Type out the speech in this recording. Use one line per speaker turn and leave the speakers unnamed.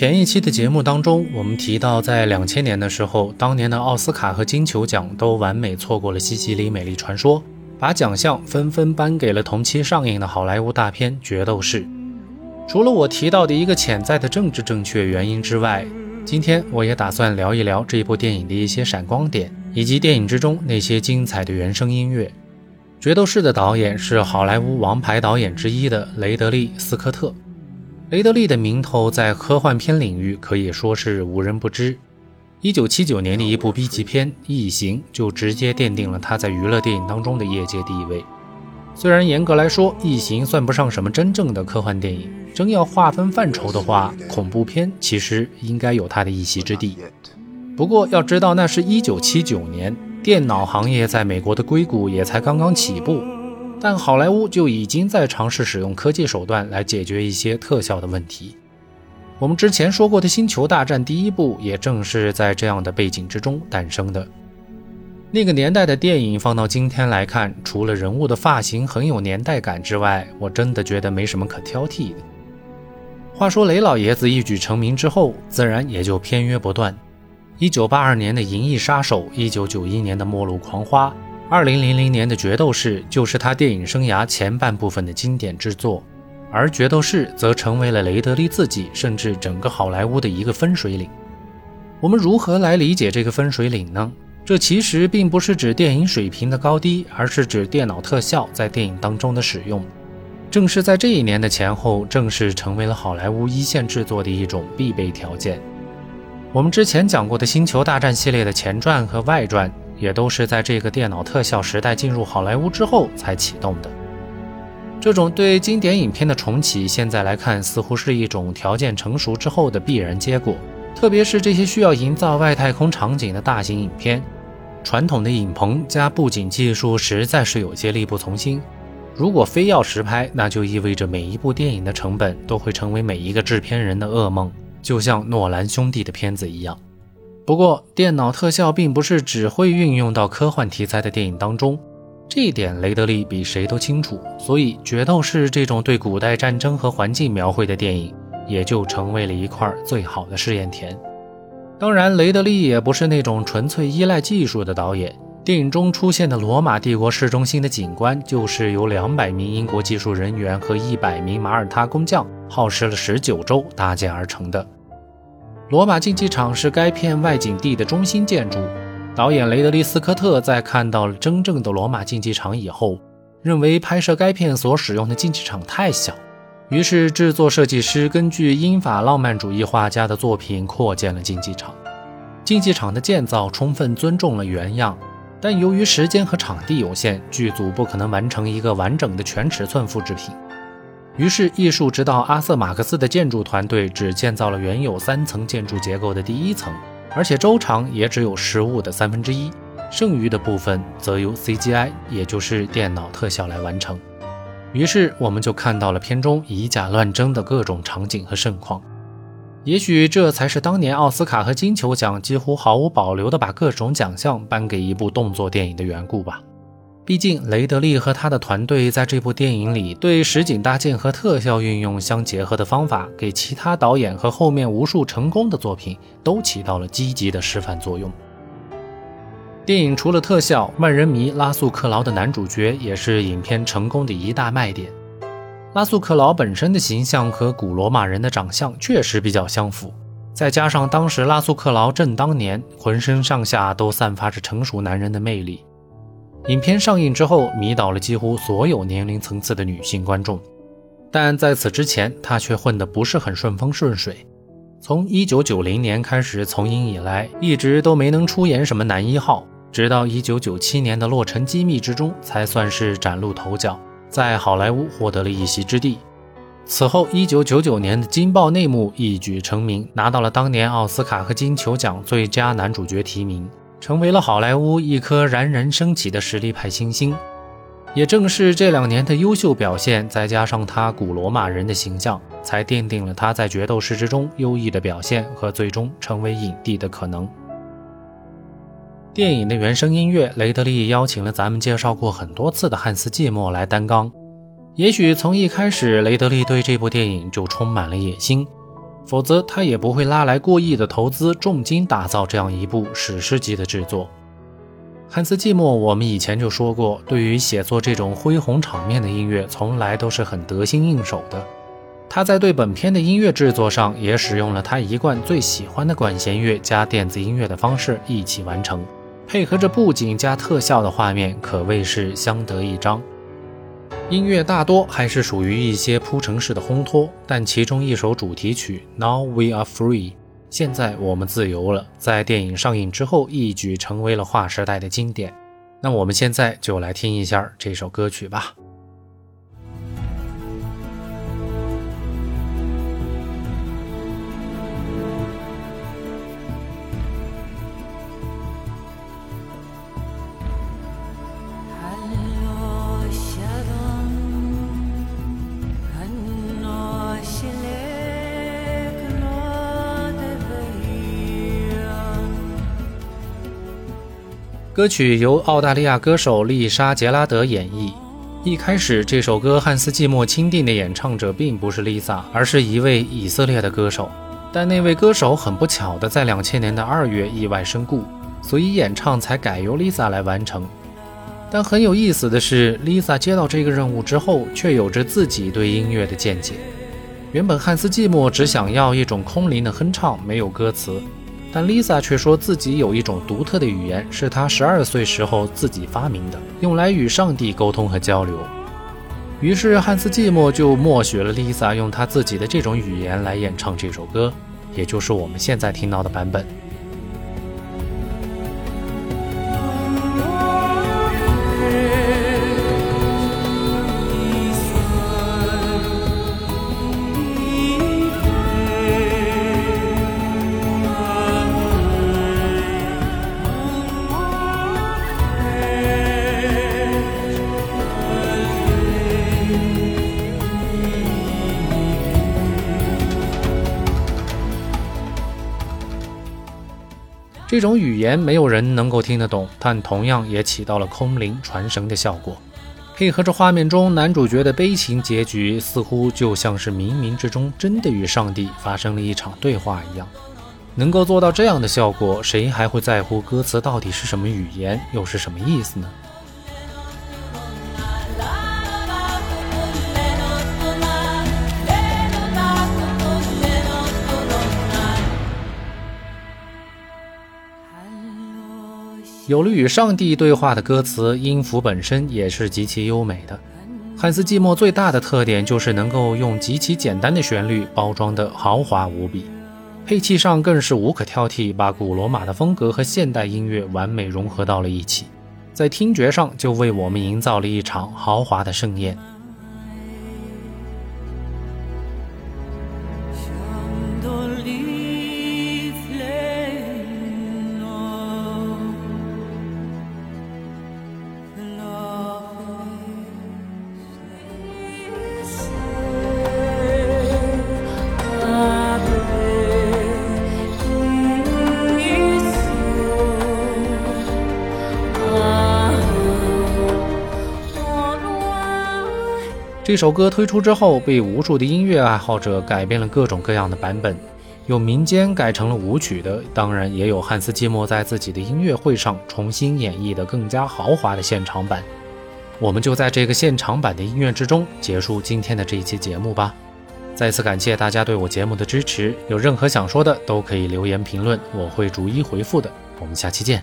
前一期的节目当中，我们提到，在两千年的时候，当年的奥斯卡和金球奖都完美错过了《西西里美丽传说》，把奖项纷纷颁给了同期上映的好莱坞大片《决斗士》。除了我提到的一个潜在的政治正确原因之外，今天我也打算聊一聊这部电影的一些闪光点，以及电影之中那些精彩的原声音乐。《决斗士》的导演是好莱坞王牌导演之一的雷德利·斯科特。雷德利的名头在科幻片领域可以说是无人不知。一九七九年的一部 B 级片《异形》就直接奠定了他在娱乐电影当中的业界地位。虽然严格来说，《异形》算不上什么真正的科幻电影，真要划分范畴的话，恐怖片其实应该有它的一席之地。不过要知道，那是一九七九年，电脑行业在美国的硅谷也才刚刚起步。但好莱坞就已经在尝试使用科技手段来解决一些特效的问题。我们之前说过的《星球大战》第一部，也正是在这样的背景之中诞生的。那个年代的电影放到今天来看，除了人物的发型很有年代感之外，我真的觉得没什么可挑剔的。话说雷老爷子一举成名之后，自然也就片约不断。一九八二年的《银翼杀手》，一九九一年的《末路狂花》。二零零零年的《决斗士》就是他电影生涯前半部分的经典之作，而《决斗士》则成为了雷德利自己甚至整个好莱坞的一个分水岭。我们如何来理解这个分水岭呢？这其实并不是指电影水平的高低，而是指电脑特效在电影当中的使用。正是在这一年的前后，正式成为了好莱坞一线制作的一种必备条件。我们之前讲过的《星球大战》系列的前传和外传。也都是在这个电脑特效时代进入好莱坞之后才启动的。这种对经典影片的重启，现在来看似乎是一种条件成熟之后的必然结果。特别是这些需要营造外太空场景的大型影片，传统的影棚加布景技术实在是有些力不从心。如果非要实拍，那就意味着每一部电影的成本都会成为每一个制片人的噩梦，就像诺兰兄弟的片子一样。不过，电脑特效并不是只会运用到科幻题材的电影当中，这一点雷德利比谁都清楚。所以，《决斗士》这种对古代战争和环境描绘的电影，也就成为了一块最好的试验田。当然，雷德利也不是那种纯粹依赖技术的导演。电影中出现的罗马帝国市中心的景观，就是由两百名英国技术人员和一百名马耳他工匠耗时了十九周搭建而成的。罗马竞技场是该片外景地的中心建筑。导演雷德利·斯科特在看到了真正的罗马竞技场以后，认为拍摄该片所使用的竞技场太小，于是制作设计师根据英法浪漫主义画家的作品扩建了竞技场。竞技场的建造充分尊重了原样，但由于时间和场地有限，剧组不可能完成一个完整的全尺寸复制品。于是，艺术指导阿瑟·马克思的建筑团队只建造了原有三层建筑结构的第一层，而且周长也只有实物的三分之一，剩余的部分则由 CGI，也就是电脑特效来完成。于是，我们就看到了片中以假乱真的各种场景和盛况。也许这才是当年奥斯卡和金球奖几乎毫无保留地把各种奖项颁给一部动作电影的缘故吧。毕竟，雷德利和他的团队在这部电影里对实景搭建和特效运用相结合的方法，给其他导演和后面无数成功的作品都起到了积极的示范作用。电影除了特效，万人迷拉素克劳的男主角也是影片成功的一大卖点。拉素克劳本身的形象和古罗马人的长相确实比较相符，再加上当时拉素克劳正当年，浑身上下都散发着成熟男人的魅力。影片上映之后，迷倒了几乎所有年龄层次的女性观众，但在此之前，他却混得不是很顺风顺水。从1990年开始从影以来，一直都没能出演什么男一号，直到1997年的《洛城机密》之中，才算是崭露头角，在好莱坞获得了一席之地。此后，1999年的《惊爆内幕》一举成名，拿到了当年奥斯卡和金球奖最佳男主角提名。成为了好莱坞一颗冉冉升起的实力派新星，也正是这两年的优秀表现，再加上他古罗马人的形象，才奠定了他在决斗士之中优异的表现和最终成为影帝的可能。电影的原声音乐，雷德利邀请了咱们介绍过很多次的汉斯季默来担纲。也许从一开始，雷德利对这部电影就充满了野心。否则他也不会拉来过亿的投资，重金打造这样一部史诗级的制作。汉斯季默，我们以前就说过，对于写作这种恢宏场面的音乐，从来都是很得心应手的。他在对本片的音乐制作上，也使用了他一贯最喜欢的管弦乐加电子音乐的方式一起完成，配合着布景加特效的画面，可谓是相得益彰。音乐大多还是属于一些铺陈式的烘托，但其中一首主题曲《Now We Are Free》，现在我们自由了，在电影上映之后一举成为了划时代的经典。那我们现在就来听一下这首歌曲吧。歌曲由澳大利亚歌手丽莎·杰拉德演绎。一开始，这首歌汉斯·季默钦定的演唱者并不是 Lisa，而是一位以色列的歌手。但那位歌手很不巧的在两千年的二月意外身故，所以演唱才改由 Lisa 来完成。但很有意思的是，Lisa 接到这个任务之后，却有着自己对音乐的见解。原本汉斯·季默只想要一种空灵的哼唱，没有歌词。但 Lisa 却说自己有一种独特的语言，是她十二岁时候自己发明的，用来与上帝沟通和交流。于是汉斯季默就默许了 Lisa 用他自己的这种语言来演唱这首歌，也就是我们现在听到的版本。这种语言没有人能够听得懂，但同样也起到了空灵传神的效果。配合着画面中男主角的悲情结局，似乎就像是冥冥之中真的与上帝发生了一场对话一样。能够做到这样的效果，谁还会在乎歌词到底是什么语言，又是什么意思呢？有了与上帝对话的歌词，音符本身也是极其优美的。汉斯季默最大的特点就是能够用极其简单的旋律包装的豪华无比，配器上更是无可挑剔，把古罗马的风格和现代音乐完美融合到了一起，在听觉上就为我们营造了一场豪华的盛宴。这首歌推出之后，被无数的音乐爱好者改编了各种各样的版本，有民间改成了舞曲的，当然也有汉斯季默在自己的音乐会上重新演绎的更加豪华的现场版。我们就在这个现场版的音乐之中结束今天的这一期节目吧。再次感谢大家对我节目的支持，有任何想说的都可以留言评论，我会逐一回复的。我们下期见。